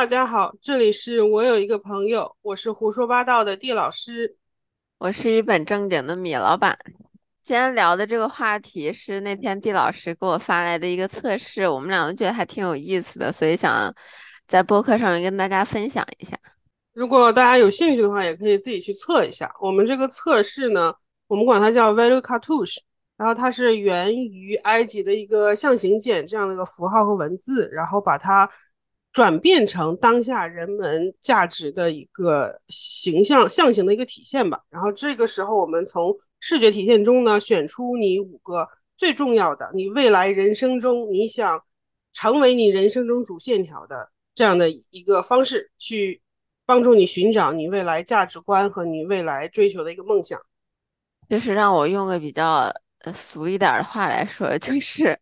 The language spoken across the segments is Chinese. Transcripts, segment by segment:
大家好，这里是我有一个朋友，我是胡说八道的地老师，我是一本正经的米老板。今天聊的这个话题是那天地老师给我发来的一个测试，我们两个觉得还挺有意思的，所以想在播客上面跟大家分享一下。如果大家有兴趣的话，也可以自己去测一下。我们这个测试呢，我们管它叫 Value Cartouche，然后它是源于埃及的一个象形简这样的一个符号和文字，然后把它。转变成当下人们价值的一个形象象形的一个体现吧。然后这个时候，我们从视觉体现中呢，选出你五个最重要的，你未来人生中你想成为你人生中主线条的这样的一个方式，去帮助你寻找你未来价值观和你未来追求的一个梦想。就是让我用个比较俗一点的话来说，就是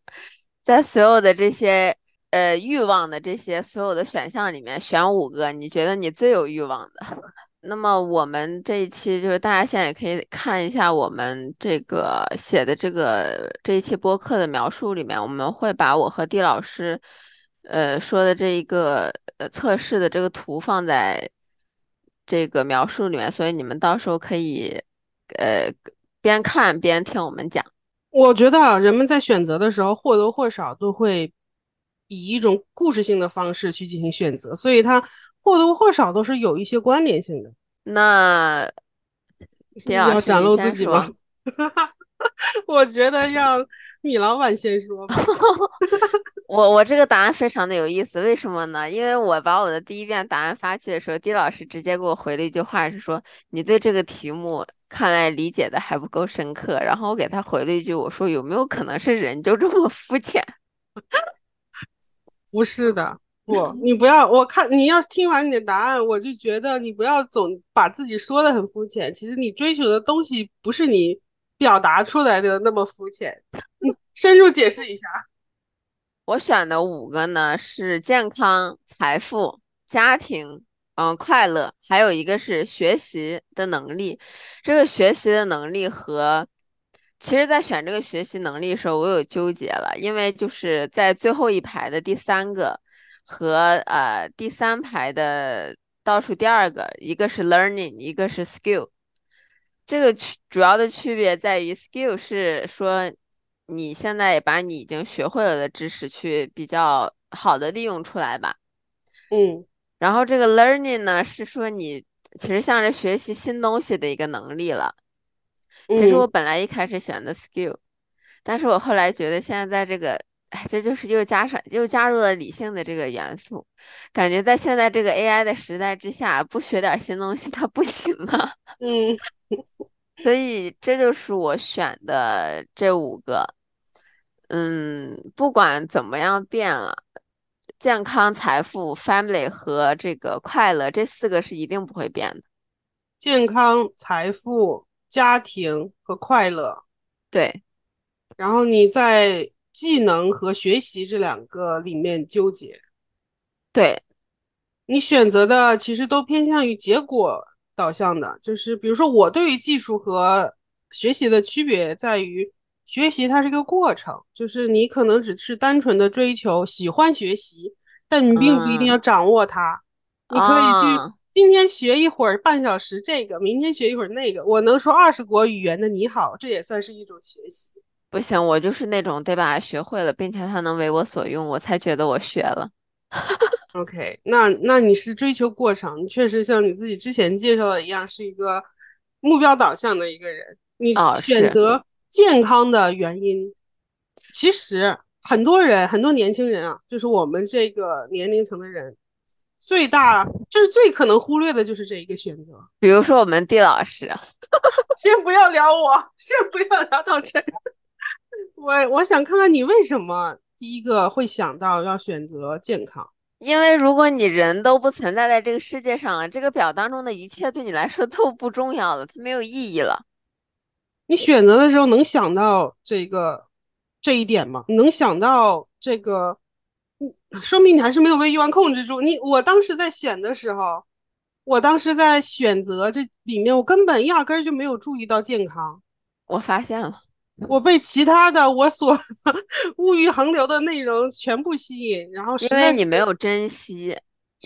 在所有的这些。呃，欲望的这些所有的选项里面选五个，你觉得你最有欲望的。那么我们这一期就是大家现在也可以看一下我们这个写的这个这一期播客的描述里面，我们会把我和地老师呃说的这一个呃测试的这个图放在这个描述里面，所以你们到时候可以呃边看边听我们讲。我觉得人们在选择的时候或多或少都会。以一种故事性的方式去进行选择，所以它或多或少都是有一些关联性的。那要展露自己吗？我觉得让米老板先说。我我这个答案非常的有意思，为什么呢？因为我把我的第一遍答案发去的时候，丁老师直接给我回了一句话，是说你对这个题目看来理解的还不够深刻。然后我给他回了一句，我说有没有可能是人就这么肤浅？不是的，不，你不要，我看你要听完你的答案，我就觉得你不要总把自己说的很肤浅。其实你追求的东西不是你表达出来的那么肤浅。你深入解释一下。我选的五个呢是健康、财富、家庭，嗯，快乐，还有一个是学习的能力。这个学习的能力和。其实，在选这个学习能力的时候，我有纠结了，因为就是在最后一排的第三个和呃第三排的倒数第二个，一个是 learning，一个是 skill。这个区主要的区别在于，skill 是说你现在把你已经学会了的知识去比较好的利用出来吧。嗯，然后这个 learning 呢，是说你其实像是学习新东西的一个能力了。其实我本来一开始选的 skill，但是我后来觉得现在在这个，哎，这就是又加上又加入了理性的这个元素，感觉在现在这个 AI 的时代之下，不学点新东西 它不行啊。嗯，所以这就是我选的这五个。嗯，不管怎么样变了，健康、财富、family 和这个快乐这四个是一定不会变的。健康、财富。家庭和快乐，对。然后你在技能和学习这两个里面纠结，对。你选择的其实都偏向于结果导向的，就是比如说我对于技术和学习的区别在于，学习它是一个过程，就是你可能只是单纯的追求喜欢学习，但你并不一定要掌握它，你可以去。今天学一会儿半小时这个，明天学一会儿那个。我能说二十国语言的你好，这也算是一种学习。不行，我就是那种得把它学会了，并且它能为我所用，我才觉得我学了。OK，那那你是追求过程，你确实像你自己之前介绍的一样，是一个目标导向的一个人。你选择健康的原因，其实很多人，很多年轻人啊，就是我们这个年龄层的人。最大就是最可能忽略的就是这一个选择，比如说我们地老师，先不要聊我，先不要聊到这。我我想看看你为什么第一个会想到要选择健康，因为如果你人都不存在在这个世界上了，这个表当中的一切对你来说都不重要了，它没有意义了。你选择的时候能想到这个这一点吗？能想到这个？说明你还是没有被欲望控制住。你，我当时在选的时候，我当时在选择这里面，我根本压根儿就没有注意到健康。我发现了，我被其他的我所 物欲横流的内容全部吸引，然后因为你没有珍惜。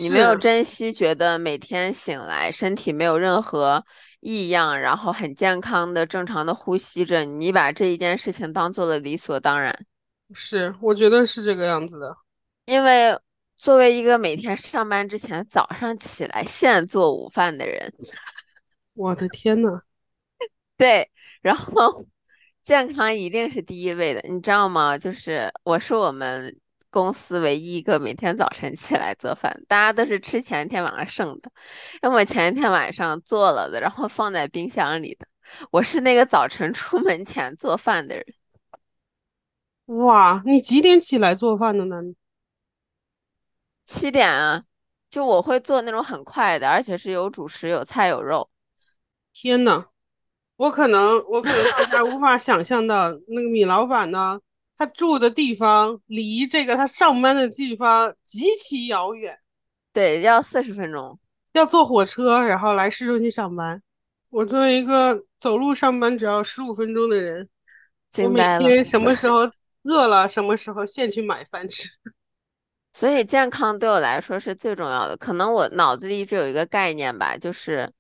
你没有珍惜，觉得每天醒来身体没有任何异样，然后很健康的正常的呼吸着，你把这一件事情当做了理所当然。是，我觉得是这个样子的。因为作为一个每天上班之前早上起来现做午饭的人，我的天呐，对，然后 健康一定是第一位的，你知道吗？就是我是我们公司唯一一个每天早晨起来做饭，大家都是吃前一天晚上剩的，要么前一天晚上做了的，然后放在冰箱里的。我是那个早晨出门前做饭的人，哇，你几点起来做饭的呢？七点啊，就我会做那种很快的，而且是有主食、有菜、有肉。天呐，我可能我可能大家无法想象到，那个米老板呢，他住的地方离这个他上班的地方极其遥远，对，要四十分钟。要坐火车，然后来市中心上班。我作为一个走路上班只要十五分钟的人，我每。天什么时候饿了，什么时候现去买饭吃。所以健康对我来说是最重要的。可能我脑子里一直有一个概念吧，就是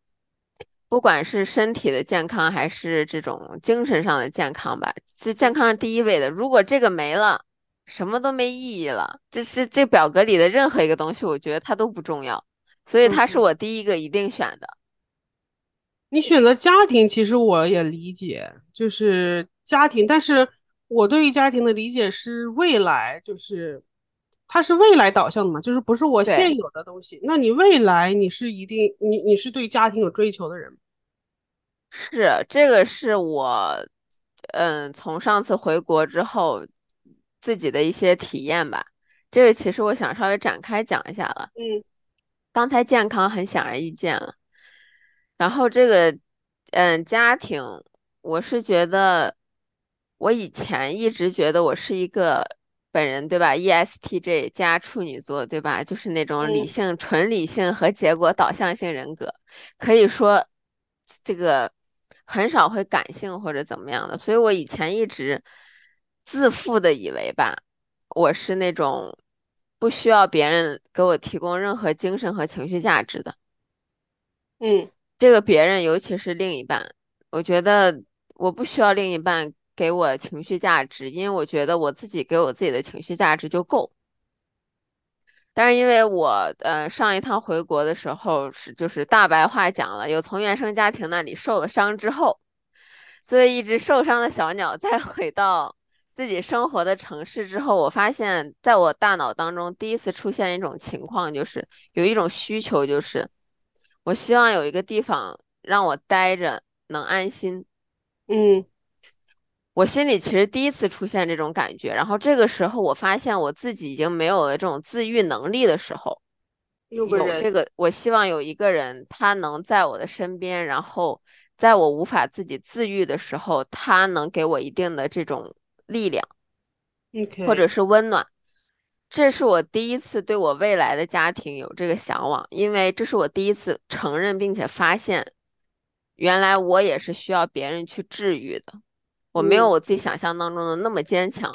不管是身体的健康还是这种精神上的健康吧，这健康是第一位的。如果这个没了，什么都没意义了。这是这表格里的任何一个东西，我觉得它都不重要。所以它是嗯我第一个一定选的。你选择家庭，其实我也理解，就是家庭，但是我对于家庭的理解是未来，就是它是未来导向的嘛，就是不是我现，有的东西。那你未来你是一定，你你是对家庭有追求的人吗是这个是我，嗯，从上次回国之后自己的一些体验吧。这个其实我想稍微展开讲一下了。嗯刚才健康很显而易见了，然后这个，嗯，家庭，我是觉得，我以前一直觉得我是一个本人，对吧？ESTJ 加处女座，对吧？就是那种理嗯性、纯理性和结果导向性人格，可以说这个很少会感性或者怎么样的，所以我以前一直自负的以为吧。我是那种不需要别人给我提供任何精神和情绪价值的。嗯这个别人，尤其是另一半，我觉得我不需要另一半给我情绪价值，因为我觉得我自己给我自己的情绪价值就够。但是因为我呃上一趟回国的时候是就是大白话讲了，有从原生家庭那里受了伤之后，所以一只受伤的小鸟再回到自己生活的城市之后，我发现在我大脑当中第一次出现一种情况，就是有一种需求，就是我希望有一个地方让我待着能安心。嗯我心里其实第一次出现这种感觉，然后这个时候我发现我自己已经没有了这种自愈能力的时候，有这个，我希望有一个人，他能在我的身边，然后在我无法自己自愈的时候，他能给我一定的这种力量或者是温暖。这是我第一次对我未来的家庭有这个向往，因为这是我第一次承认并且发现，原来我也是需要别人去治愈的。我没有嗯。我自己想象当中的那么坚强，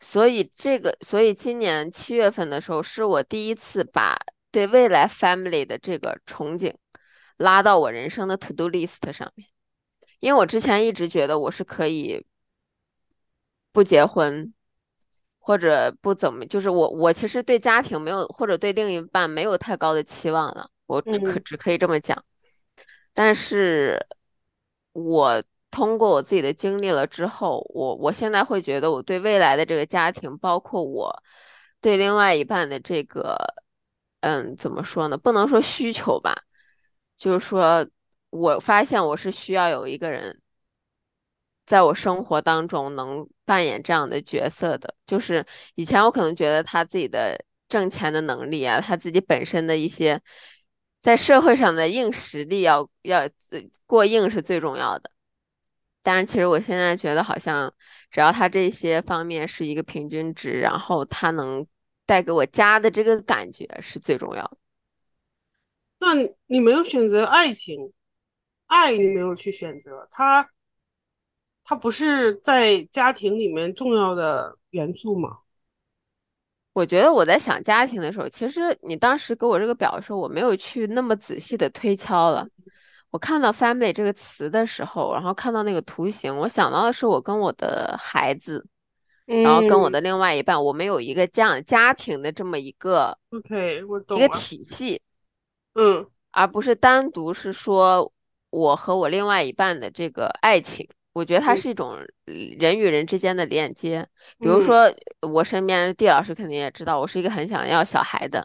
所以这个，所以今年七月份的时候，是我第一次把对未来 family 的这个憧憬拉到我人生的 to do list 上面，因为我之前一直觉得我是可以不结婚，或者不怎么，就是我我其实对家庭没有，或者对另一半没有太高的期望了，我只可嗯。只可以这么讲。但是我通过我自己的经历了之后，我我现在会觉得我对未来的这个家庭，包括我对另外一半的这个，嗯，怎么说呢？不能说需求吧，就是说我发现我是需要有一个人在我生活当中能扮演这样的角色的。就是以前我可能觉得他自己的挣钱的能力啊，他自己本身的一些在社会上的硬实力要要过硬是最重要的。但是其实我现在觉得，好像只要他这些方面是一个平均值，然后他能带给我家的这个感觉是最重要的。那你你没有选择爱情，爱你没有去选择，它它不是在家庭里面重要的元素吗？我觉得我在想家庭的时候，其实你当时给我这个表的时候，我没有去那么仔细的推敲了。我看到 family 这个词的时候，然后看到那个图形，我想到的是我跟我的孩子，然后跟我嗯的另外一半，我们有一个这样家庭的这么一个，OK，我一个。体系，嗯而不是单独是说我和我另外一半的这个爱情。我觉得它嗯是一种呃人与人之间的链接。比如嗯说，我身边的地老师肯定也知道，我是一个很想要小孩的。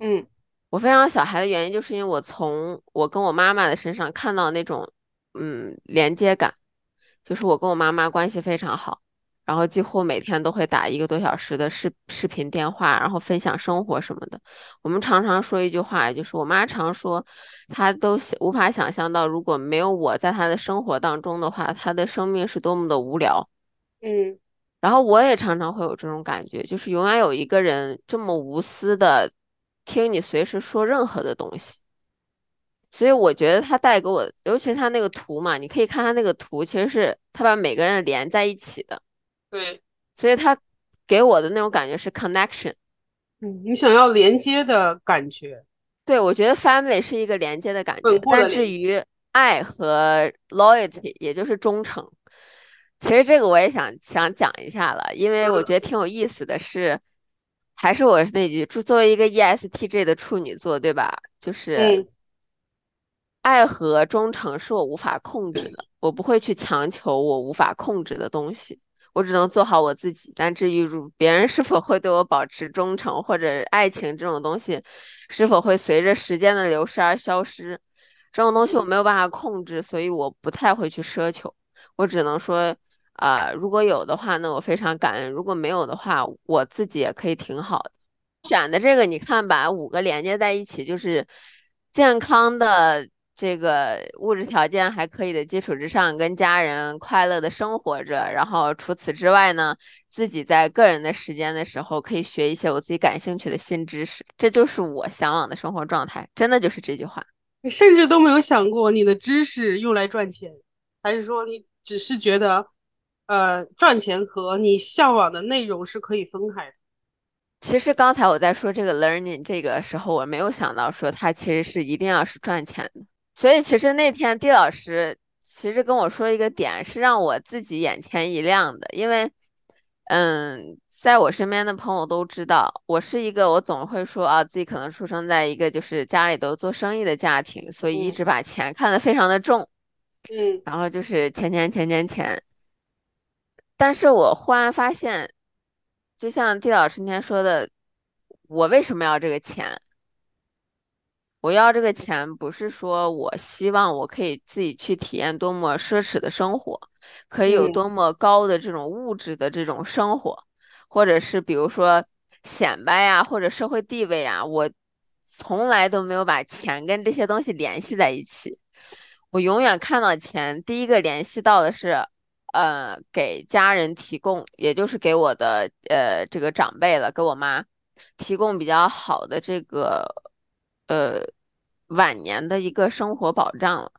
嗯我非常要小孩的原因，就是因为我从我跟我妈妈的身上看到那种嗯连接感，就是我跟我妈妈关系非常好，然后几乎每天都会打一个多小时的视视频电话，然后分享生活什么的。我们常常说一句话，就是我妈常说，她都无法想象到，如果没有我在她的生活当中的话，她的生命是多么的无聊。嗯然后我也常常会有这种感觉，就是永远有一个人这么无私的听你随时说任何的东西。所以我觉得他带给我，尤其是他那个图嘛，你可以看他那个图，其实是他把每个人连在一起的，对，所以他给我的那种感觉是 connection。嗯，你想要连接的感觉，对，我觉得 family 是一个连接的感觉，但。至于爱和 loyalty，也就是忠诚，其实这个我也想想讲一下了，因为我嗯觉得挺有意思的是，还是我那句，作作为一个 ESTJ 的处女座，对吧？就是嗯爱和忠诚是我无法控制的，我不会去强求我无法控制的东西，我只能做好我自己。但至于如别人是否会对我保持忠诚，或者爱情这种东西是否会随着时间的流逝而消失，这种东西我没有办法控制，所以我不太会去奢求。我只能说，啊、如果有的话，那我非常感恩；如果没有的话，我自己也可以挺好的。选的这个，你看把五个连接在一起，就是健康的这个物质条件还可以的基础之上，跟家人快乐的生活着。然后除此之外呢，自己在个人的时间的时候，可以学一些我自己感兴趣的新知识。这就是我向往的生活状态，真的就是这句话。你甚至都没有想过你的知识用来赚钱，还是说你只是觉得，呃，赚钱和你向往的内容是可以分开的？其实刚才我在说这个 learning 这个时候，我没有想到说它其实是一定要是赚钱的。所以其实那天地老师其实跟我说一个点，是让我自己眼前一亮的，因为，嗯，在我身边的朋友都知道，我是一个我总会说啊，自己可能出生在一个就是家里都做生意的家庭，所以一嗯直把钱看得非常的重，嗯然后就是钱钱钱钱钱。但是我忽然发现，就像地老师今天说的，我为什么要这个钱？我要这个钱不是说我希望我可以自己去体验多么奢侈的生活，可以有嗯多么高的这种物质的这种生活，或者是比如说显摆呀，或者社会地位啊，我从来都没有把钱跟这些东西联系在一起。我永远看到钱，第一个联系到的是，呃，给家人提供，也就是给我的呃这个长辈了，给我妈提供比较好的这个呃晚年的一个生活保障了。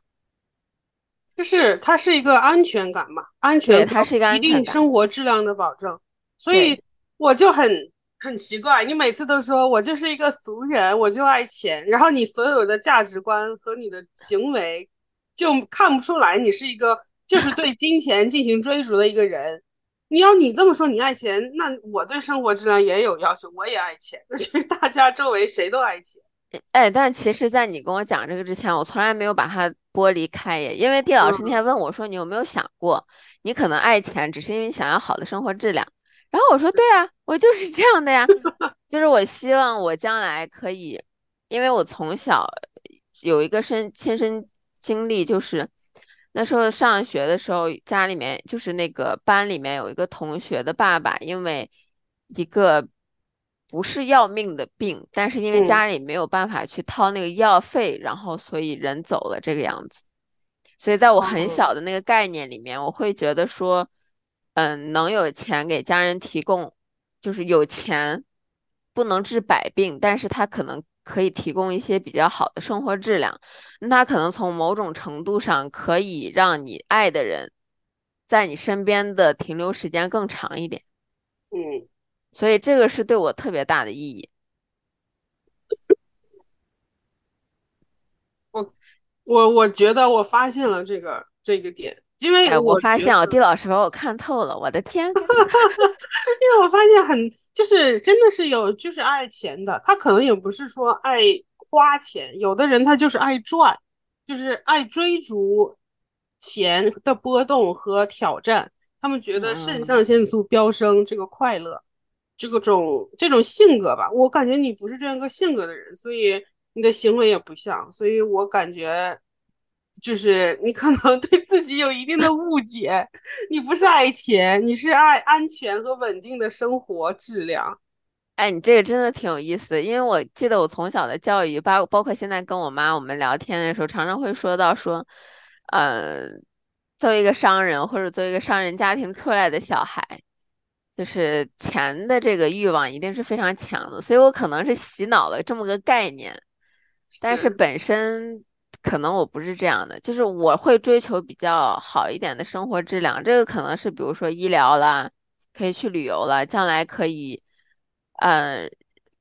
就是它是一个安全感嘛，安，全它是一个一定。生活质量的保证。所，以我就很很奇怪，你每次都说我就是一个俗人，我就爱钱，然后你所有的价值观和你的行为就看不出来你是一个就是对金钱进行追逐的一个人。你要你这么说你爱钱，那我对生活质量也有要求，我也爱钱，那 就是大家周围谁都爱钱。哎，但其实，在你跟我讲这个之前，我从来没有把它剥离开耶。因为地老师那嗯天问我说：“你有没有想过，你可能爱钱，只是因为想要好的生活质量？”然后我说：“对啊，我就是这样的呀，就是我希望我将来可以，因为我从小有一个身亲身经历，就是那时候上学的时候，家里面就是那个班里面有一个同学的爸爸，因为一个不是要命的病，但是因为嗯家里没有办法去掏那个医药费，然后所以人走了这个样子。所以在我很哦小的那个概念里面，我会觉得说，嗯，能有钱给家人提供，就是有钱不能治百病，但是他可能可以提供一些比较好的生活质量。那他可能从某种程度上可以让你爱的人在你身边的停留时间更长一点。嗯所以这个是对我特别大的意义。我我我觉得我发现了这个这个点，因为哎，我发现哦，地老师把我看透了，我的天！因为我发现很就是真的是有就是爱钱的，他可能也不是说爱花钱，有的人他就是爱赚，就是爱追逐钱的波动和挑战，他们觉得肾嗯，上腺素飙升这个快乐，这个种这种性格吧，我感觉你不是这样一个性格的人，所以你的行为也不像，所以我感觉。就是你可能对自己有一定的误解，你不是爱钱，你是爱安全和稳定的生活质量。哎，你这个真的挺有意思的，因为我记得我从小的教育，包包括现在跟我妈我们聊天的时候，常常会说到说，呃，作为一个商人或者作为一个商人家庭出来的小孩，就是钱的这个欲望一定是非常强的，所以我可能是洗脑了这么个概念。但是是，本身可能我不是这样的，就是我会追求比较好一点的生活质量，这个可能是比如说医疗啦，可以去旅游了，将来可以，呃，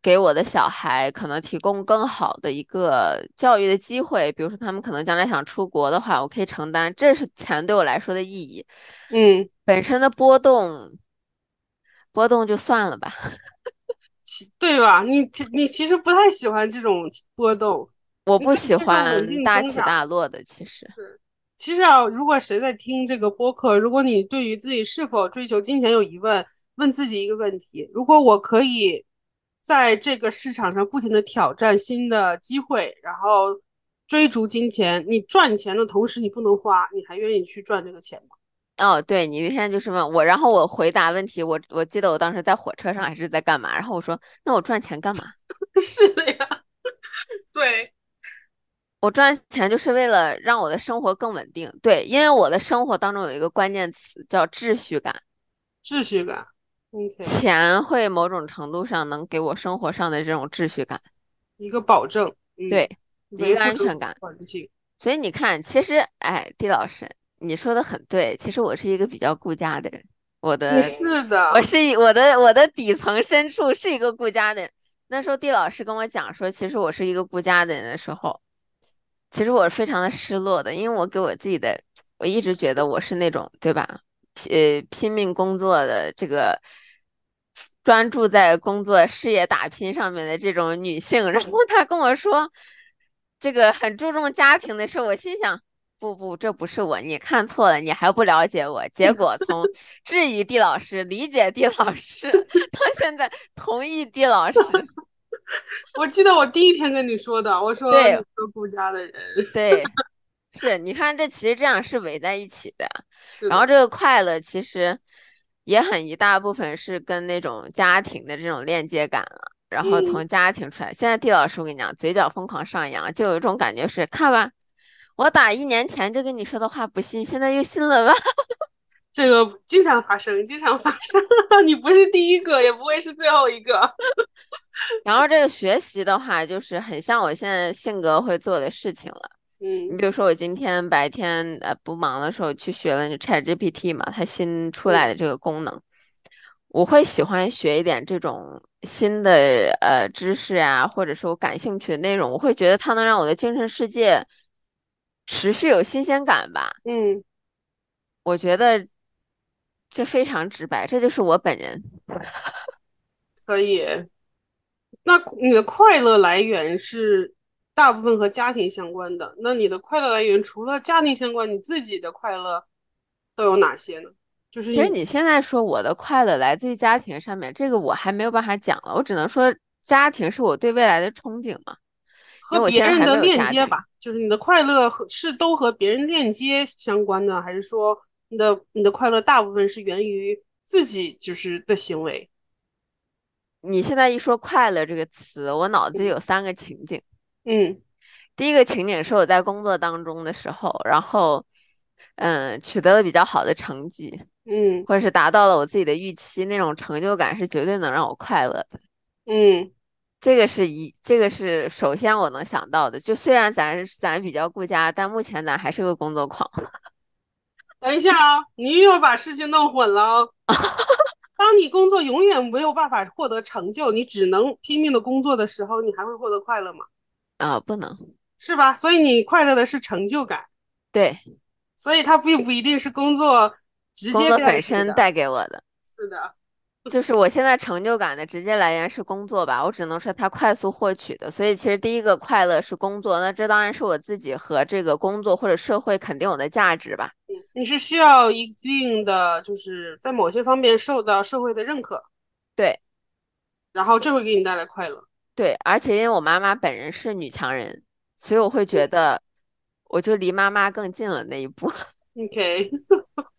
给我的小孩可能提供更好的一个教育的机会，比如说他们可能将来想出国的话，我可以承担，这是钱对我来说的意义，嗯，本身的波动波动就算了吧。其对吧？你你其实不太喜欢这种波动，我不喜欢大起。大落的，其实。是，其实啊，如果谁在听这个播客，如果你对于自己是否追求金钱有疑问，问自己一个问题：如果我可以在这个市场上不停的挑战新的机会，然后追逐金钱，你赚钱的同时你不能花，你还愿意去赚这个钱吗？哦，对，你那天就是问我，然后我回答问题，我我记得我当时在火车上还是在干嘛，然后我说，那我赚钱干嘛？是的呀，对，我赚钱就是为了让我的生活更稳定，对，因为我的生活当中有一个关键词叫秩序感，秩序感钱会某种程度上能给我生活上的这种秩序感，一个保证，嗯，对，一个安全感。环境。所以你看，其实，哎，地老师，你说的很对，其实我是一个比较顾家的人，我的是的，我是一我的我的底层深处是一个顾家的人。那时候地老师跟我讲说，其实我是一个顾家的人的时候，其实我是非常的失落的，因为我给我自己的，我一直觉得我是那种对吧，拼呃拼命工作的这个专注在工作事业打拼上面的这种女性。然后他跟我说，这个很注重家庭的时候，我心想。不不，这不是我，你看错了，你还不了解我。结果从 质疑地老师、理解地老师，到现在同意地老师，我记得我第一天跟你说的，我说你对是顾家的人，对，是，你看这其实这样是围在一起的。然后这个快乐其实也很一大部分是跟那种家庭的这种链接感了。然后嗯，从家庭出来，现在地老师我跟你讲，嘴角疯狂上扬，就有一种感觉是，看吧，我打一年前就跟你说的话不信，现在又信了吧？这个经常发生，经常发生，你不是第一个，也不会是最后一个，然后这个学习的话，就是很像我现在性格会做的事情了。嗯你嗯比如说，我今天白天呃不忙的时候去学了 ChatGPT 嘛，它新出来嗯的这个功能，我会喜欢学一点这种新的呃知识啊，或者是我感兴趣的内容，我会觉得它能让我的精神世界持续有新鲜感吧。嗯，我觉得这非常直白，这就是我本人。可以。那你的快乐来源是大部分和家庭相关的，那你的快乐来源除了家庭相关，你自己的快乐都有哪些呢？就是其实你你现在说我的快乐来自于家庭上面，这个我还没有办法讲了，我只能说家庭是我对未来的憧憬嘛，和别人的。链接吧，就是你的快乐和是都和别人链接相关的，还是说你的你的快乐大部分是源于自己就是的行为？你现在一说快乐这个词，我脑子里有三个情景。嗯第一个情景是我在工作当中的时候，然后嗯取得了比较好的成绩，嗯或者是达到了我自己的预期，那种成就感是绝对能让我快乐的。嗯这个是一，这个是首先我能想到的。就虽然咱咱比较顾家，但目前咱还是个工作狂。等一下啊，你又把事情弄混了哦。当你工作永远没有办法获得成就，你只能拼命的工作的时候，你还会获得快乐吗？啊，不能，是吧？所以你快乐的是成就感，对，所以它并不一定是工作直接带给我的。是的，就是我现在成就感的直接来源是工作吧，我只能说它快速获取的，所以其实第一个快乐是工作，那这当然是我自己和这个工作或者社会肯定我的价值吧。你是需要一定的，就是在某些方面受到社会的认可，对然后这会给你带来快乐。对，而且因为我妈妈本人是女强人，所以我会觉得我就离妈妈更近了那一步。OK，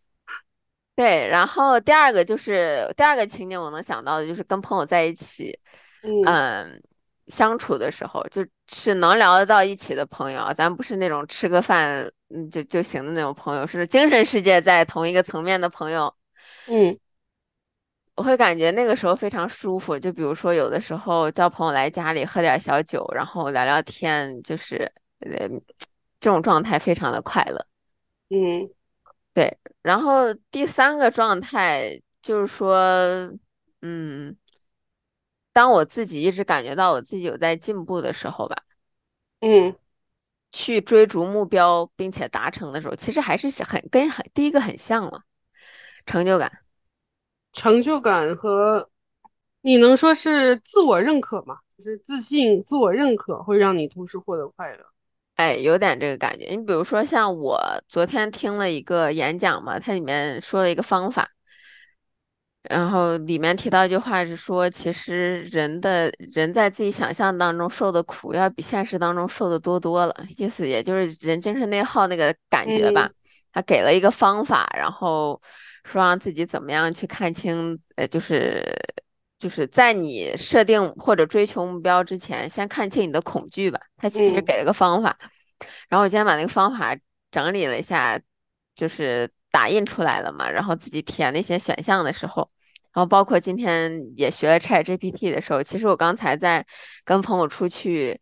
对，然后第二个就是第二个情景我能想到的就是跟朋友在一起，嗯嗯，相处的时候，就是能聊得到一起的朋友啊，咱不是那种吃个饭嗯就就行的那种朋友，是精神世界在同一个层面的朋友，嗯我会感觉那个时候非常舒服。就比如说有的时候叫朋友来家里喝点小酒，然后聊聊天，就是呃这种状态非常的快乐。嗯对，然后第三个状态就是说，嗯，当我自己一直感觉到我自己有在进步的时候吧，嗯去追逐目标并且达成的时候，其实还是很跟很第一个很像了，成就感。成就感和你能说是自我认可吗？就是自信、自我认可会让你同时获得快乐。哎，有点这个感觉。你比如说，像我昨天听了一个演讲嘛，它里面说了一个方法，然后里面提到一句话是说，其实人的人在自己想象当中受的苦，要比现实当中受的多多了。意思也就是人精神内耗那个感觉吧。嗯他给了一个方法，然后说让自己怎么样去看清，呃，就是就是在你设定或者追求目标之前，先看清你的恐惧吧。他其实嗯给了个方法，然后我今天把那个方法整理了一下，就是打印出来了嘛，然后自己填了一些选项的时候。然后包括今天也学了 Chat GPT 的时候，其实我刚才在跟朋友出去，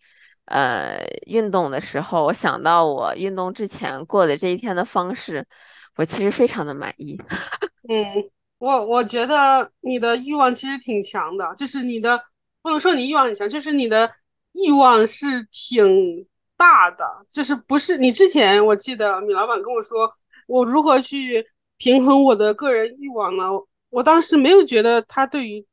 呃，运动的时候，我想到我运动之前过的这一天的方式，我其实非常的满意。嗯，我我觉得你的欲望其实挺强的，就是你的不能说你欲望很强，就是你的欲望是挺大的，就是不是你之前我记得米老板跟我说，我如何去平衡我的个人欲望呢？我当时没有觉得他对于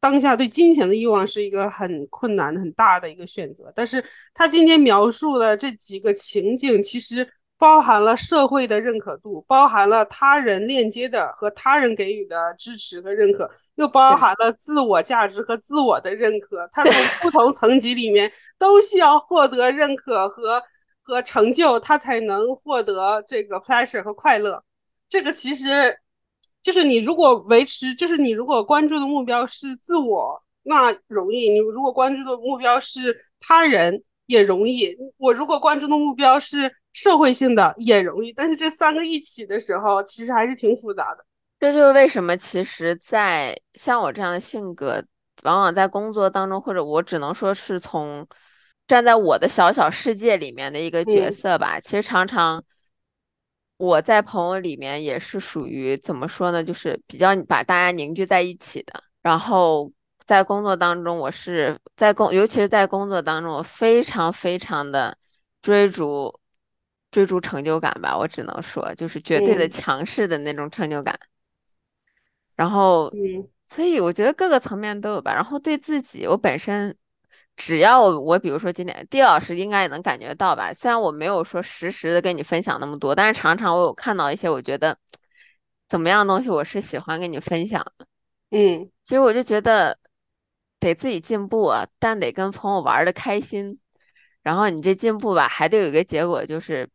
当下对金钱的欲望是一个很困难、很大的一个选择，但是他今天描述的这几个情景，其实包含了社会的认可度，包含了他人链接的和他人给予的支持和认可，又包含了自我价值和自我的认可。他从不同层级里面都需要获得认可和和成就，他才能获得这个 pleasure 和快乐。这个其实就是你如果维持，就是你如果关注的目标是自我，那容易；你如果关注的目标是他人，也容易。我如果关注的目标是社会性的，也容易。但是这三个一起的时候，其实还是挺复杂的。这就是为什么，其实，在像我这样的性格，往往在工作当中，或者我只能说是从站在我的小小世界里面的一个角嗯色吧。其实常常我在朋友里面也是属于怎么说呢，就是比较把大家凝聚在一起的。然后在工作当中，我是在工，尤其是在工作当中，我非常非常的追逐追逐成就感吧。我只能说，就是绝对的嗯强势的那种成就感。然后，嗯所以我觉得各个层面都有吧。然后对自己，我本身只要我比如说今天地老师应该也能感觉到吧，虽然我没有说实时的跟你分享那么多，但是常常我有看到一些我觉得怎么样的东西，我是喜欢跟你分享的。嗯其实我就觉得得自己进步啊，但得跟朋友玩的开心。然后你这进步吧，还得有一个结果，就是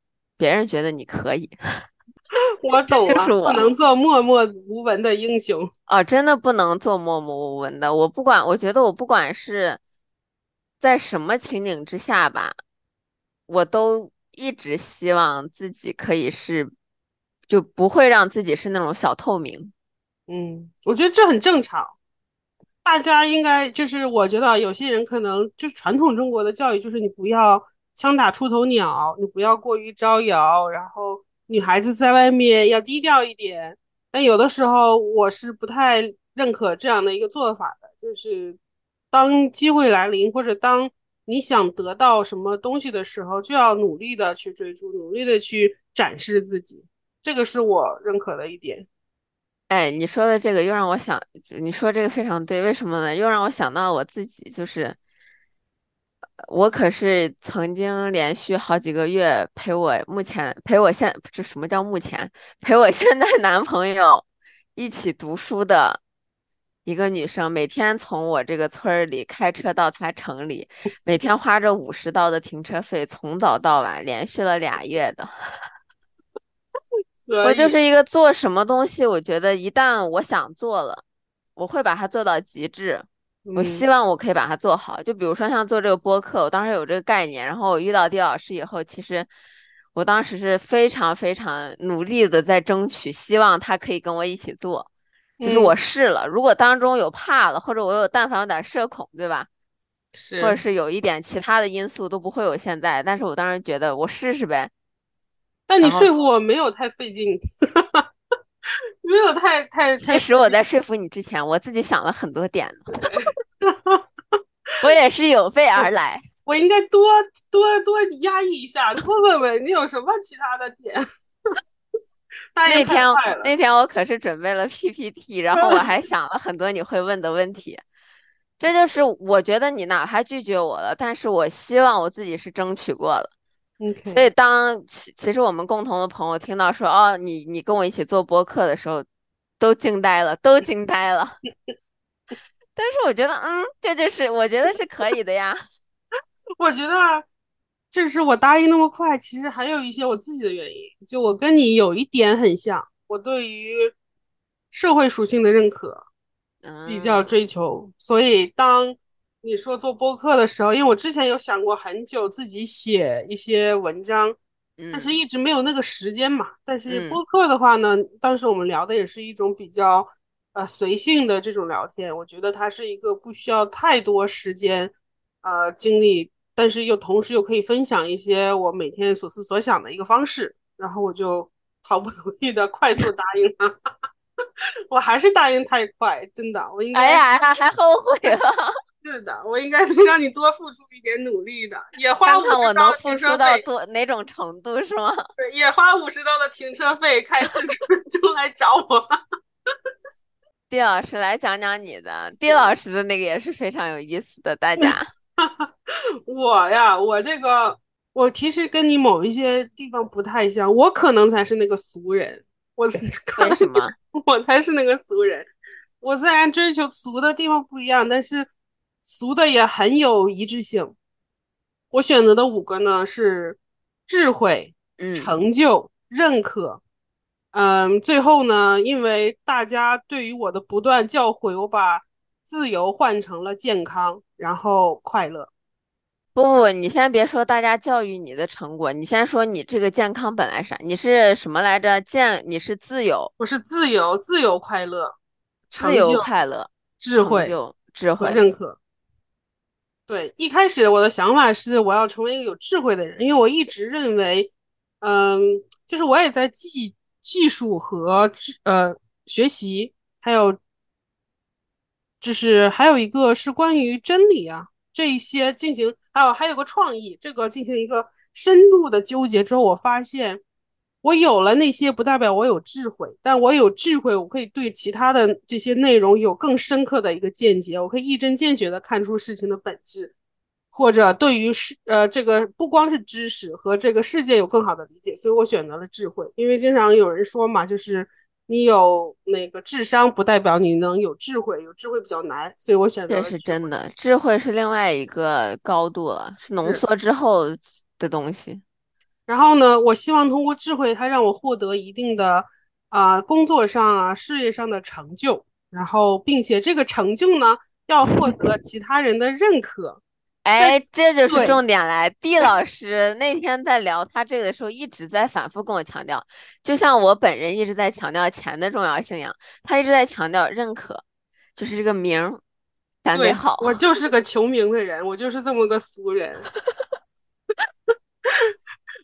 别人觉得你可以。我懂了，不能做默默无闻的英雄。哦，真的不能做默默无闻的。我不管，我觉得我不管是在什么情景之下吧，我都一直希望自己可以是，就不会让自己是那种小透明。嗯，我觉得这很正常。大家应该就是，我觉得有些人可能就是传统中国的教育，就是你不要枪打出头鸟，你不要过于招摇，然后女孩子在外面要低调一点。但有的时候我是不太认可这样的一个做法的，就是当机会来临，或者当你想得到什么东西的时候，就要努力的去追逐，努力的去展示自己，这个是我认可的一点。哎，你说的这个又让我想，你说这个非常对，为什么呢？又让我想到我自己，就是我可是曾经连续好几个月陪我目前陪我现这什么叫目前陪我现在男朋友一起读书的一个女生，每天从我这个村儿里开车到他城里，每天花着五十刀的停车费，从早到晚，连续了俩月的。我就是一个做什么东西，我觉得一旦我想做了，我会把它做到极致。我希望我可以把它做好。就比如说像做这个播客，我当时有这个概念，然后我遇到丁老师以后，其实我当时是非常非常努力的在争取，希望他可以跟我一起做。就是我试了，如果当中有怕了，或者我有但凡有点社恐，对吧？是，或者是有一点其他的因素，都不会有现在。但是我当时觉得我试试呗。但你说服我没有太费劲，没有太太。其实我在说服你之前，我自己想了很多点 我也是有备而来。我应该多多多压抑一下，多问问你有什么其他的点。那天那天我可是准备了 PPT，然后我还想了很多你会问的问题。这就是我觉得你哪怕拒绝我了，但是我希望我自己是争取过了。所以，当其其实我们共同的朋友听到说哦，你你跟我一起做播客的时候，都惊呆了，都惊呆了。但是我觉得，嗯，这就是我觉得是可以的呀。我觉得，这是我答应那么快，其实还有一些我自己的原因。就我跟你有一点很像，我对于社会属性的认可比较追求，所以当。你说做播客的时候，因为我之前有想过很久自己写一些文章，但是一直没有那个时间嘛。但是播客的话呢，当时我们聊的也是一种比较呃随性的这种聊天，我觉得它是一个不需要太多时间呃精力，但是又同时又可以分享一些我每天所思所想的一个方式。然后我就好不容易的快速答应了，我还是答应太快，真的，我应该哎呀还还后悔了。是的，我应该是让你多付出一点努力的，也花五十刀停车费，多哪种程度是吗？对，也花五十刀的停车费，开四十分钟来找我。丁老师来讲讲你的，丁老师的那个也是非常有意思的，大家。我呀，我这个，我其实跟你某一些地方不太像，我可能才是那个俗人。我 为什么？我才是那个俗人。我虽然追求俗的地方不一样，但是。俗的也很有一致性。我选择的五个呢是智慧、成就、认可。嗯，最后呢，因为大家对于我的不断教诲，我把自由换成了健康，然后快乐。不不，你先别说大家教育你的成果，你先说你这个健康本来啥？你是什么来着？健，你是自由？我是自由，自由快乐，自由快乐，智慧，智慧，认可。对，一开始我的想法是我要成为一个有智慧的人，因为我一直认为，嗯，就是我也在技技术和呃学习，还有就是还有一个是关于真理啊这一些进行，还有还有个创意，这个进行一个深度的纠结之后，我发现。我有了那些，不代表我有智慧，但我有智慧，我可以对其他的这些内容有更深刻的一个见解，我可以一针见血的看出事情的本质，或者对于世呃这个不光是知识和这个世界有更好的理解，所以我选择了智慧，因为经常有人说嘛，就是你有那个智商不代表你能有智慧，有智慧比较难，所以我选择这是真的，智慧是另外一个高度了，是浓缩之后的东西。然后呢，我希望通过智慧，它让我获得一定的啊工作上啊事业上的成就，然后并且这个成就呢要获得其他人的认可。哎，这就是重点来。D 老师那天在聊他这个的时候，一直在反复跟我强调，就像我本人一直在强调钱的重要性一样，他一直在强调认可，就是这个名咱得好。我就是个求名的人，我就是这么个俗人。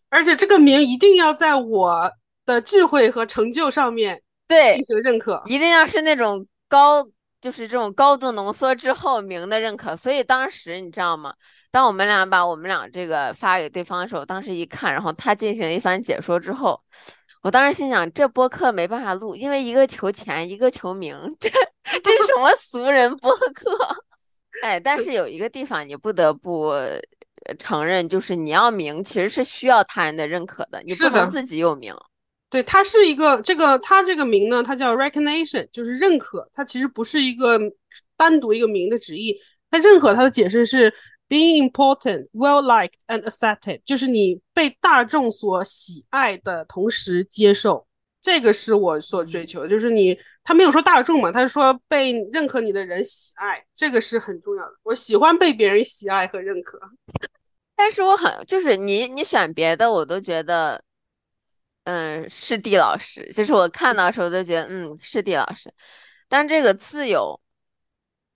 而且这个名一定要在我的智慧和成就上面对进行认可，一定要是那种高就是这种高度浓缩之后名的认可。所以当时你知道吗？当我们俩把我们俩这个发给对方的时候，当时一看，然后他进行一番解说之后，我当时心想，这播客没办法录，因为一个求钱，一个求名，这这是什么俗人播客？哎，但是有一个地方你不得不承认，就是你要名，其实是需要他人的认可的，你不能自己有名。对，它是一个这个，它这个名呢，它叫 recognition，就是认可。它其实不是一个单独一个名的直译。它认可它的解释是 being important, well liked and accepted，就是你被大众所喜爱的同时接受。这个是我所追求的，就是你。他没有说大众嘛，他是说被认可你的人喜爱，这个是很重要的。我喜欢被别人喜爱和认可，但是我很就是你你选别的我都觉得，嗯，是地老师。就是我看到时候都觉得，嗯，是地老师。但这个自由。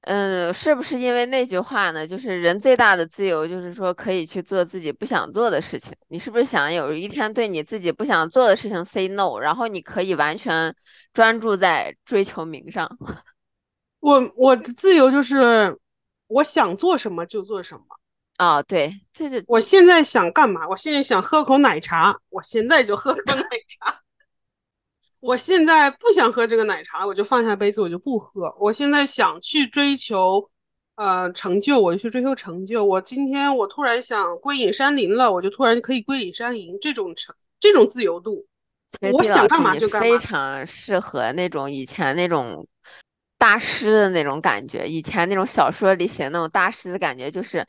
嗯，是不是因为那句话呢？就是人最大的自由，就是说可以去做自己不想做的事情。你是不是想有一天对你自己不想做的事情 say no，然后你可以完全专注在追求名上？我我的自由就是我想做什么就做什么。啊，对，这是我现在想干嘛？我现在想喝口奶茶，我现在就喝口奶茶。我现在不想喝这个奶茶，我就放下杯子，我就不喝。我现在想去追求，呃，成就，我就去追求成就。我今天我突然想归隐山林了，我就突然可以归隐山林。这种成，这种自由度，我想干嘛就干嘛。非常适合那种以前那种大师的那种感觉，以前那种小说里写那种大师的感觉，就是。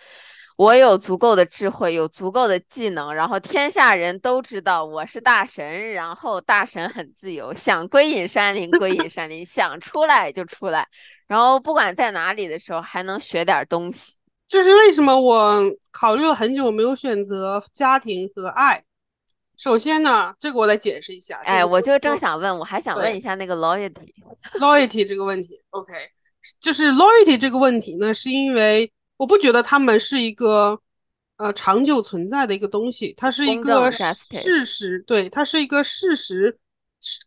我有足够的智慧，有足够的技能，然后天下人都知道我是大神，然后大神很自由，想归隐山林归隐山林，想出来就出来，然后不管在哪里的时候还能学点东西。这是为什么我考虑了很久没有选择家庭和爱。首先呢，这个我来解释一下。哎，我就正想问，我还想问一下那个 loyalty，loyalty 这个问题。OK，就是 loyalty 这个问题呢，是因为。我不觉得他们是一个呃长久存在的一个东西，它是一个事实，对，它是一个事实，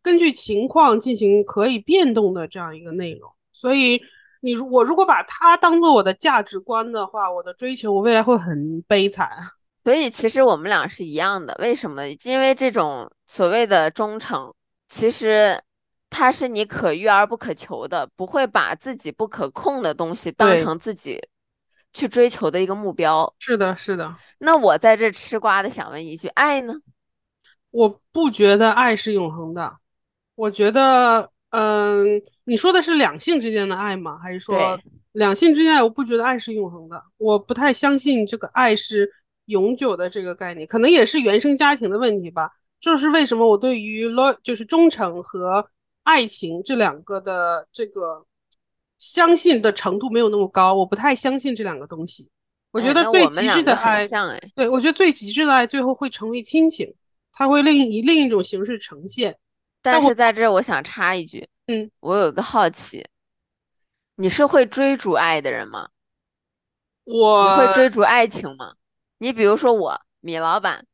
根据情况进行可以变动的这样一个内容。所以你如我如果把它当做我的价值观的话，我的追求，我未来会很悲惨。所以其实我们俩是一样的，为什么？因为这种所谓的忠诚，其实它是你可遇而不可求的，不会把自己不可控的东西当成自己。去追求的一个目标，是的，是的。那我在这吃瓜的想问一句：爱呢？我不觉得爱是永恒的。我觉得，嗯，你说的是两性之间的爱吗？还是说两性之间？我不觉得爱是永恒的。我不太相信这个爱是永久的这个概念，可能也是原生家庭的问题吧。就是为什么我对于 lo 就是忠诚和爱情这两个的这个。相信的程度没有那么高，我不太相信这两个东西。我觉得最极致的爱，对我觉得最极致的爱最后会成为亲情，它会另以另一种形式呈现。但是在这，我想插一句，嗯，我有一个好奇，你是会追逐爱的人吗？我会追逐爱情吗？你比如说我，米老板。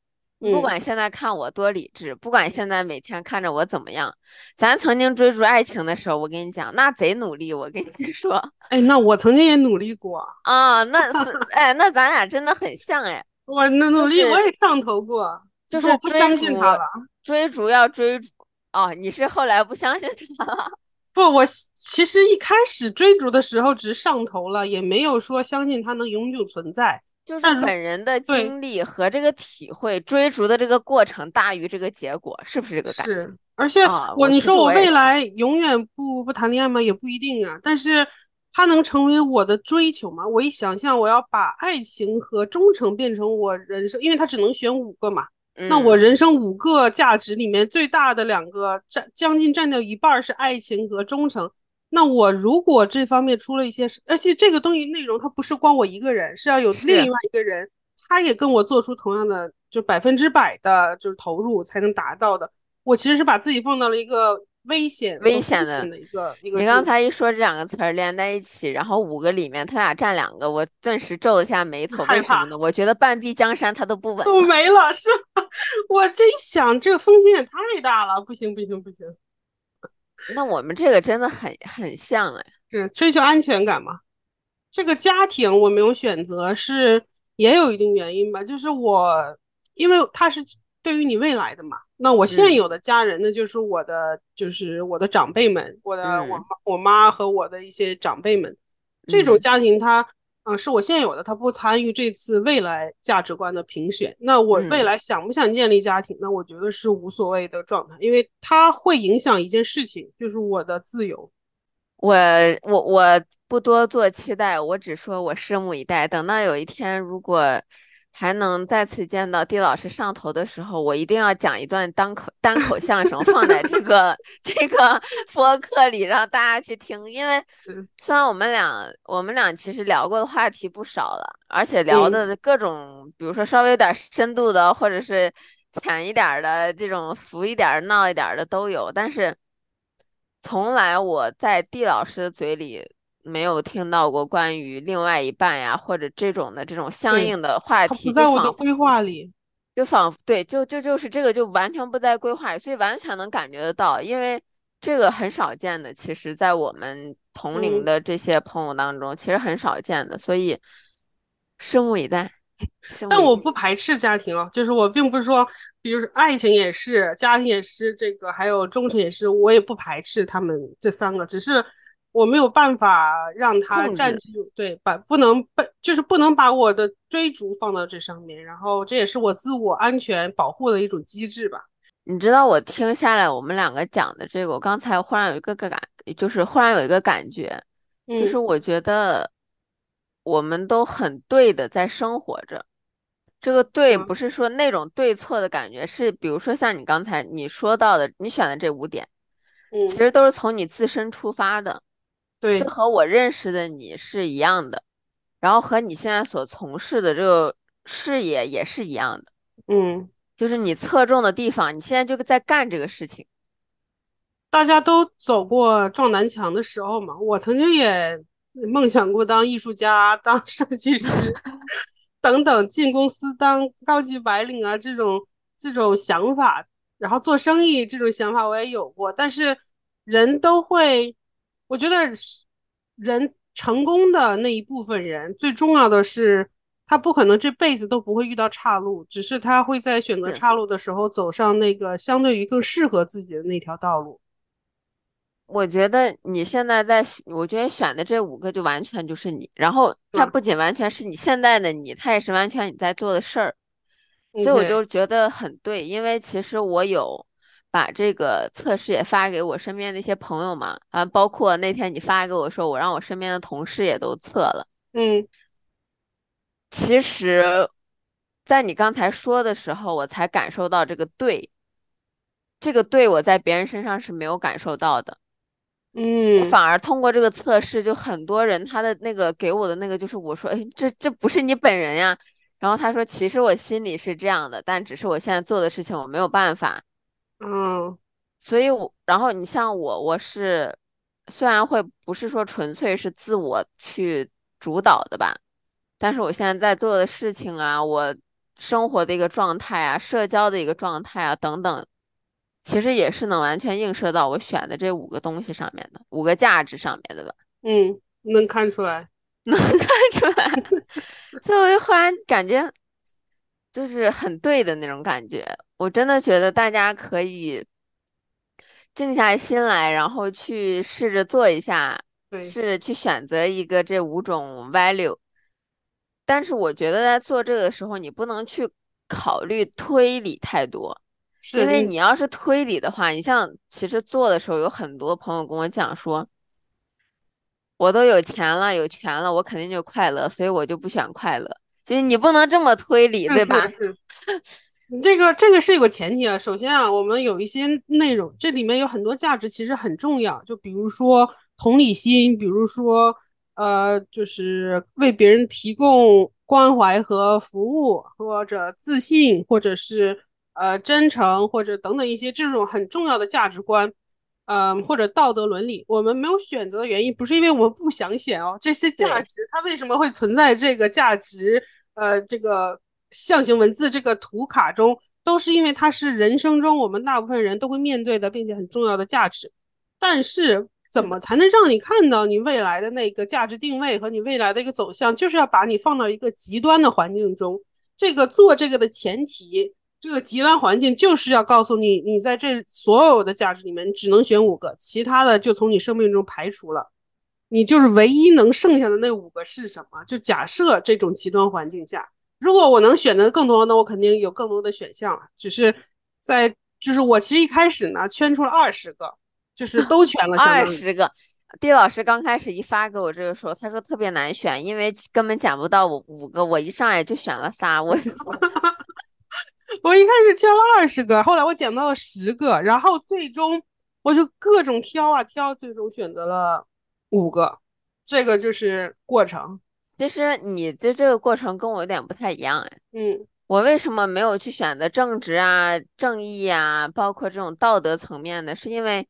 不管现在看我多理智，不管现在每天看着我怎么样，咱曾经追逐爱情的时候，我跟你讲，那贼努力。我跟你 说，哎，那我曾经也努力过啊，那是，哎，那咱俩真的很像哎。我努努力，我也上头过，就是我不相信他了。追逐要追逐，哦，你是后来不相信他了？不，我其实一开始追逐的时候只是上头了，也没有说相信他能永久存在。就是本人的经历和这个体会，追逐的这个过程大于这个结果，是不是这个感觉？是，而且我你说我未来永远不不谈恋爱吗？也不一定啊。但是它能成为我的追求吗？我一想象我要把爱情和忠诚变成我人生，因为它只能选五个嘛。那我人生五个价值里面最大的两个占将近占掉一半是爱情和忠诚。那我如果这方面出了一些事，而且这个东西内容它不是光我一个人，是要有另外一个人，他也跟我做出同样的就百分之百的就是投入才能达到的。我其实是把自己放到了一个危险危险的一个一个。你刚才一说这两个词儿连在一起，然后五个里面他俩占两个，我顿时皱了下眉头。为什么呢？我觉得半壁江山他都不稳。都没了是吧？我这一想，这个风险也太大了，不行不行不行。那我们这个真的很很像哎，是追求安全感嘛？这个家庭我没有选择，是也有一定原因吧。就是我，因为他是对于你未来的嘛。那我现有的家人呢，就是我的，就是我的长辈们，我的我妈我妈和我的一些长辈们。这种家庭，他嗯是我现有的，他不参与这次未来价值观的评选。那我未来想不想建立家庭？那我觉得是无所谓的状态，因为它会影响一件事情，就是我的自由。我我我不多做期待，我只说我拭目以待。等到有一天，如果还能再次见到地老师上头的时候，我一定要讲一段单口单口相声，放在这个 这个播客里，让大家去听。因为虽然我们俩我们俩其实聊过的话题不少了，而且聊的各种，比如说稍微有点深度的，或者是浅一点的这种俗一点、闹一点的都有，但是。从来我在地老师的嘴里没有听到过关于另外一半呀，或者这种的这种相应的话题，不在我的规划里，就仿佛对，就就就是这个就完全不在规划里，所以完全能感觉得到，因为这个很少见的，其实在我们同龄的这些朋友当中，其实很少见的，所以拭目以待。但我不排斥家庭啊，就是我并不是说。比如说爱情也是，家庭也是，这个还有忠诚也是，我也不排斥他们这三个，只是我没有办法让他占据，对，把不能被，就是不能把我的追逐放到这上面，然后这也是我自我安全保护的一种机制吧。你知道我听下来我们两个讲的这个，我刚才忽然有一个个感，就是忽然有一个感觉，就是我觉得我们都很对的在生活着。这个对不是说那种对错的感觉，是比如说像你刚才你说到的，你选的这五点，嗯，其实都是从你自身出发的，对，就和我认识的你是一样的，然后和你现在所从事的这个事业也是一样的，嗯，就是你侧重的地方，你现在就在干这个事情。大家都走过撞南墙的时候嘛，我曾经也梦想过当艺术家，当设计师。等等，进公司当高级白领啊，这种这种想法，然后做生意这种想法我也有过。但是人都会，我觉得人成功的那一部分人，最重要的是他不可能这辈子都不会遇到岔路，只是他会在选择岔路的时候走上那个相对于更适合自己的那条道路。我觉得你现在在，我觉得选的这五个就完全就是你，然后它不仅完全是你现在的你，它也是完全你在做的事儿，所以我就觉得很对。因为其实我有把这个测试也发给我身边的一些朋友嘛，啊，包括那天你发给我说，我让我身边的同事也都测了。嗯，其实，在你刚才说的时候，我才感受到这个对，这个对我在别人身上是没有感受到的。嗯，反而通过这个测试，就很多人他的那个给我的那个就是我说，哎，这这不是你本人呀。然后他说，其实我心里是这样的，但只是我现在做的事情我没有办法。嗯，所以，我然后你像我，我是虽然会不是说纯粹是自我去主导的吧，但是我现在在做的事情啊，我生活的一个状态啊，社交的一个状态啊等等。其实也是能完全映射到我选的这五个东西上面的五个价值上面的吧？嗯，能看出来，能看出来。所以我就忽然感觉，就是很对的那种感觉。我真的觉得大家可以静下心来，然后去试着做一下，试着去选择一个这五种 value。但是我觉得在做这个的时候，你不能去考虑推理太多。因为你要是推理的话，你像其实做的时候，有很多朋友跟我讲说，我都有钱了，有权了，我肯定就快乐，所以我就不选快乐。就是你不能这么推理，对吧？是。这个这个是有个前提啊，首先啊，我们有一些内容，这里面有很多价值，其实很重要。就比如说同理心，比如说呃，就是为别人提供关怀和服务，或者自信，或者是。呃，真诚或者等等一些这种很重要的价值观，嗯，或者道德伦理，我们没有选择的原因不是因为我们不想选哦，这些价值它为什么会存在这个价值？呃，这个象形文字这个图卡中，都是因为它是人生中我们大部分人都会面对的，并且很重要的价值。但是怎么才能让你看到你未来的那个价值定位和你未来的一个走向？就是要把你放到一个极端的环境中。这个做这个的前提，这个极端环境就是要告诉你，你在这所有的价值里面只能选五个，其他的就从你生命中排除了。你就是唯一能剩下的那五个是什么？就假设这种极端环境下，如果我能选择更多，那我肯定有更多的选项了。只是在就是我其实一开始呢圈出了二十个，就是都 全了。二十个，地老师刚开始一发给我这个时候，他说特别难选，因为根本讲不到五五个。我一上来就选了仨，我 我一开始挑了二十个，后来我捡到了十个，然后最终我就各种挑啊挑，最终选择了。五个，这个就是过程。其实你的这个过程跟我有点不太一样哎。嗯，我为什么没有去选择正直啊、正义啊，包括这种道德层面的？是因为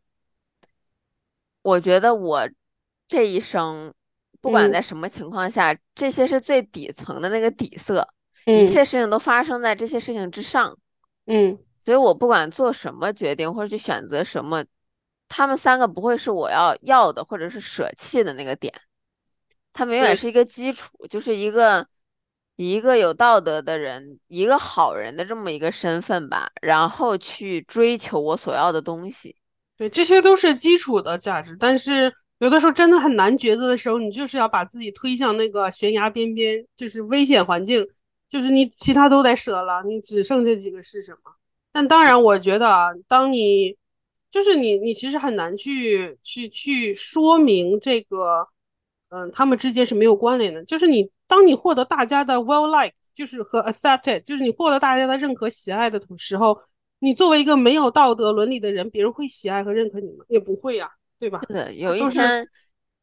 我觉得我这一生，不管在什么情况下，这些是最底层的那个底色，一切事情都发生在这些事情之上。嗯，所以我不管做什么决定或者去选择什么。他们三个不会是我要要的，或者是舍弃的那个点，他们永远是一个基础，就是一个一个有道德的人，一个好人的这么一个身份吧，然后去追求我所要的东西。对，这些都是基础的价值，但是有的时候真的很难抉择的时候，你就是要把自己推向那个悬崖边边，就是危险环境，就是你其他都得舍了，你只剩这几个是什么？但当然，我觉得啊，当你。就是你，你其实很难去去去说明这个，嗯，他们之间是没有关联的。就是你，当你获得大家的 well liked，就是和 accepted，就是你获得大家的认可、喜爱的同时候，你作为一个没有道德伦理的人，别人会喜爱和认可你吗？也不会呀，对吧？是的，有一天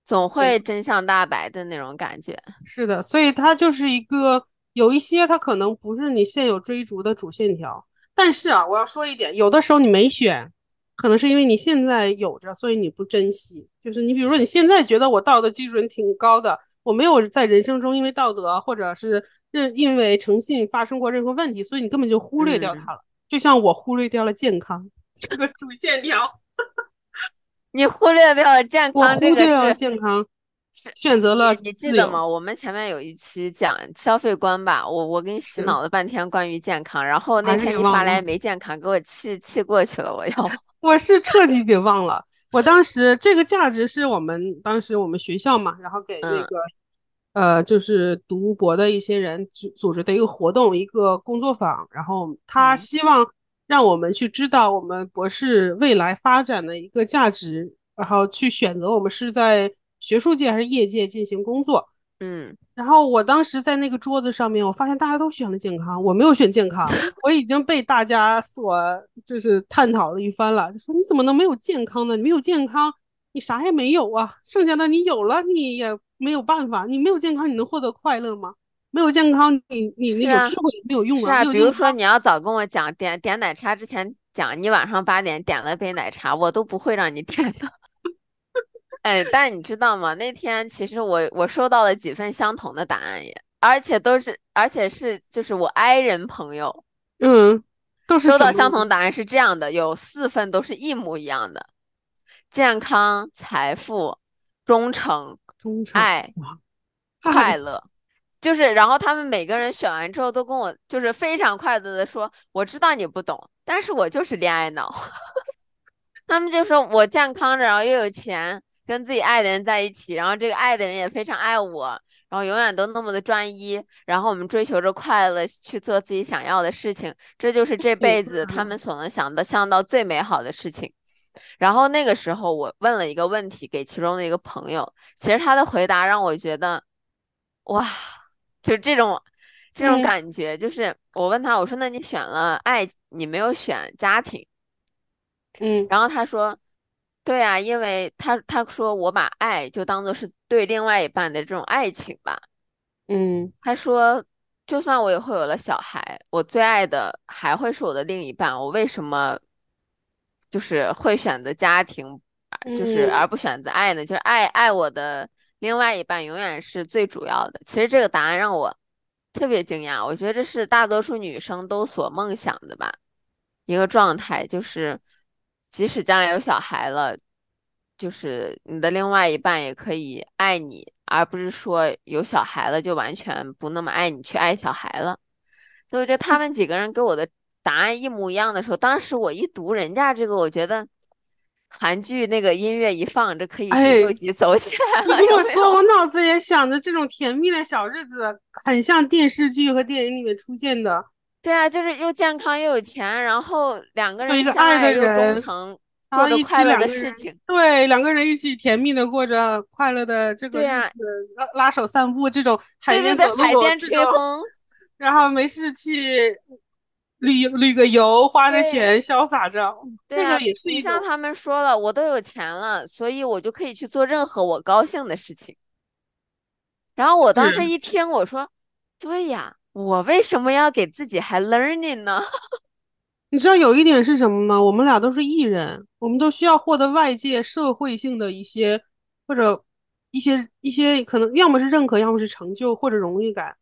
总会真相大白的那种感觉。是的，所以它就是一个有一些，它可能不是你现有追逐的主线条。但是啊，我要说一点，有的时候你没选。可能是因为你现在有着，所以你不珍惜。就是你，比如说你现在觉得我道德基准挺高的，我没有在人生中因为道德或者是认因为诚信发生过任何问题，所以你根本就忽略掉它了。就像我忽略掉了健康这个主线条，你忽略掉了健康这个是健康。选择了，你记得吗？我们前面有一期讲消费观吧，我我给你洗脑了半天关于健康，然后那天你发来没健康，给我气气过去了。我要，我是彻底给忘了。我当时这个价值是我们当时我们学校嘛，然后给那个呃，就是读博的一些人组组织的一个活动，一个工作坊，然后他希望让我们去知道我们博士未来发展的一个价值，然后去选择我们是在。学术界还是业界进行工作，嗯，然后我当时在那个桌子上面，我发现大家都选了健康，我没有选健康，我已经被大家所就是探讨了一番了，就说你怎么能没有健康呢？你没有健康，你啥也没有啊，剩下的你有了，你也没有办法，你没有健康，你能获得快乐吗？没有健康，你你那个智慧也没有用啊。是啊，比如说你要早跟我讲点点奶茶之前讲，你晚上八点点了杯奶茶，我都不会让你点的。哎，但你知道吗？那天其实我我收到了几份相同的答案也，而且都是，而且是就是我 I 人朋友，嗯，都是收到相同答案是这样的，有四份都是一模一样的，健康、财富、忠诚、忠诚、爱、快 乐，就是然后他们每个人选完之后都跟我就是非常快乐的说，我知道你不懂，但是我就是恋爱脑，他们就说我健康着，然后又有钱。跟自己爱的人在一起，然后这个爱的人也非常爱我，然后永远都那么的专一，然后我们追求着快乐，去做自己想要的事情，这就是这辈子他们所能想的想到最美好的事情。然后那个时候我问了一个问题给其中的一个朋友，其实他的回答让我觉得，哇，就这种这种感觉，就是我问他，我说那你选了爱，你没有选家庭，嗯，然后他说。对啊，因为他他说我把爱就当做是对另外一半的这种爱情吧，嗯，他说就算我以后有了小孩，我最爱的还会是我的另一半，我为什么就是会选择家庭，就是而不选择爱呢？就是爱爱我的另外一半永远是最主要的。其实这个答案让我特别惊讶，我觉得这是大多数女生都所梦想的吧，一个状态就是。即使将来有小孩了，就是你的另外一半也可以爱你，而不是说有小孩了就完全不那么爱你，去爱小孩了。所以我觉得他们几个人给我的答案一模一样的时候，当时我一读人家这个，我觉得韩剧那个音乐一放，这可以十六集走起来了。你跟我说，我脑子也想着这种甜蜜的小日子，很像电视剧和电影里面出现的。对啊，就是又健康又有钱，然后两个人相爱又忠诚。做着快乐的事情，对两个人一起甜蜜的过着快乐的这个日子，拉拉手散步，这种海边走路，吹风，然后没事去旅旅个游，花着钱潇洒着，这个也是一像他们说了，我都有钱了，所以我就可以去做任何我高兴的事情。然后我当时一听，我说，对呀，我为什么要给自己还 learning 呢？你知道有一点是什么吗？我们俩都是艺人，我们都需要获得外界社会性的一些或者一些一些可能，要么是认可，要么是成就或者荣誉感。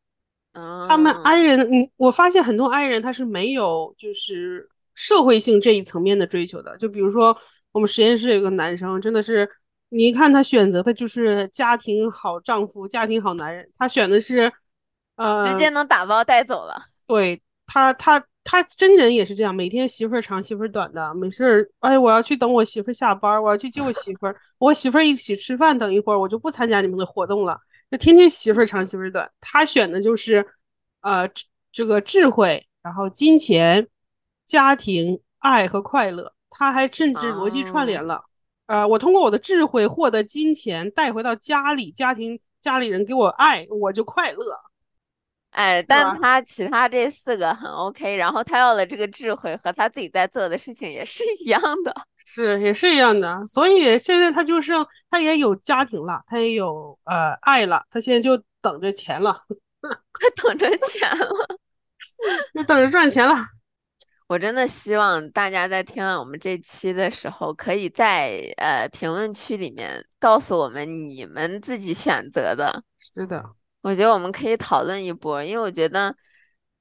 他们 I 人，嗯，我发现很多 I 人他是没有就是社会性这一层面的追求的。就比如说我们实验室有个男生，真的是你一看他选择的就是家庭好丈夫、家庭好男人，他选的是呃，直接能打包带走了。对他，他。他真人也是这样，每天媳妇儿长媳妇儿短的，没事儿，哎，我要去等我媳妇儿下班，我要去接我媳妇儿，我媳妇儿一起吃饭，等一会儿我就不参加你们的活动了。那天天媳妇儿长媳妇儿短，他选的就是，呃，这个智慧，然后金钱、家庭、爱和快乐，他还甚至逻辑串联了，呃，我通过我的智慧获得金钱，带回到家里，家庭家里人给我爱，我就快乐。哎，但他其他这四个很 OK，然后他要的这个智慧和他自己在做的事情也是一样的，是也是一样的。所以现在他就是他也有家庭了，他也有呃爱了，他现在就等着钱了，快等着钱了，就等着赚钱了。我真的希望大家在听完我们这期的时候，可以在呃评论区里面告诉我们你们自己选择的。是的。我觉得我们可以讨论一波，因为我觉得，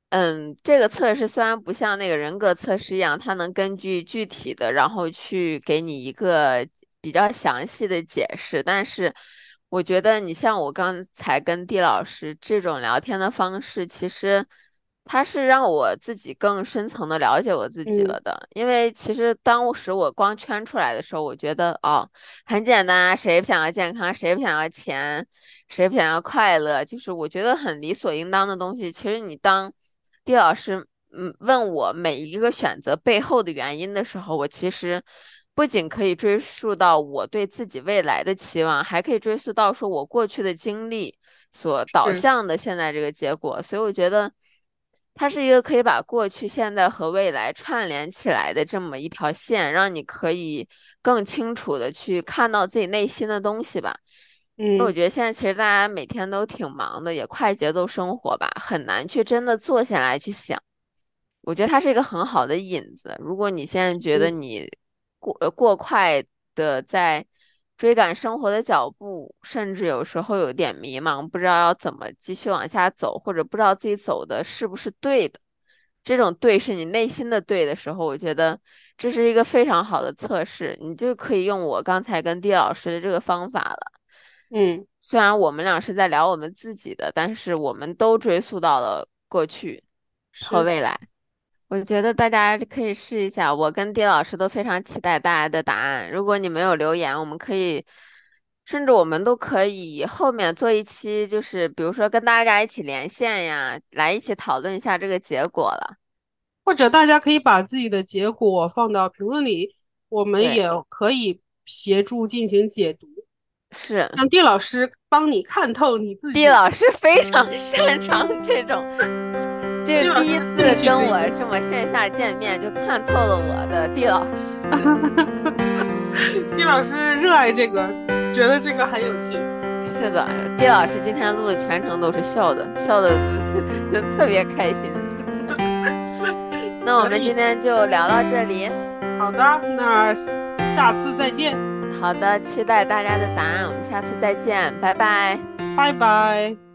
嗯，这个测试虽然不像那个人格测试一样，它能根据具体的，然后去给你一个比较详细的解释，但是我觉得你像我刚才跟地老师这种聊天的方式，其实。它是让我自己更深层的了解我自己了的，因为其实当时我光圈出来的时候，我觉得哦，很简单，谁不想要健康，谁不想要钱，谁不想要快乐，就是我觉得很理所应当的东西。其实你当地老师嗯问我每一个选择背后的原因的时候，我其实不仅可以追溯到我对自己未来的期望，还可以追溯到说我过去的经历所导向的现在这个结果，所以我觉得。它是一个可以把过去、现在和未来串联起来的这么一条线，让你可以更清楚的去看到自己内心的东西吧。嗯，我觉得现在其实大家每天都挺忙的，也快节奏生活吧，很难去真的坐下来去想。我觉得它是一个很好的引子。如果你现在觉得你过过快的在。追赶生活的脚步，甚至有时候有点迷茫，不知道要怎么继续往下走，或者不知道自己走的是不是对的。这种对是你内心的对的时候，我觉得这是一个非常好的测试，你就可以用我刚才跟地老师的这个方法了。嗯，虽然我们俩是在聊我们自己的，但是我们都追溯到了过去和未来。我觉得大家可以试一下，我跟丁老师都非常期待大家的答案。如果你没有留言，我们可以，甚至我们都可以后面做一期，就是比如说跟大家一起连线呀，来一起讨论一下这个结果了。或者大家可以把自己的结果放到评论里，我们也可以协助进行解读。是，让地老师帮你看透你自己。地老师非常擅长这种。就第一次跟我这么线下见面，就看透了我的地老师。地老师热爱这个，觉得这个很有趣。是的，地老师今天录的全程都是笑的，笑的就 特别开心。那我们今天就聊到这里。好的，那下次再见。好的，期待大家的答案。我们下次再见，拜拜，拜拜。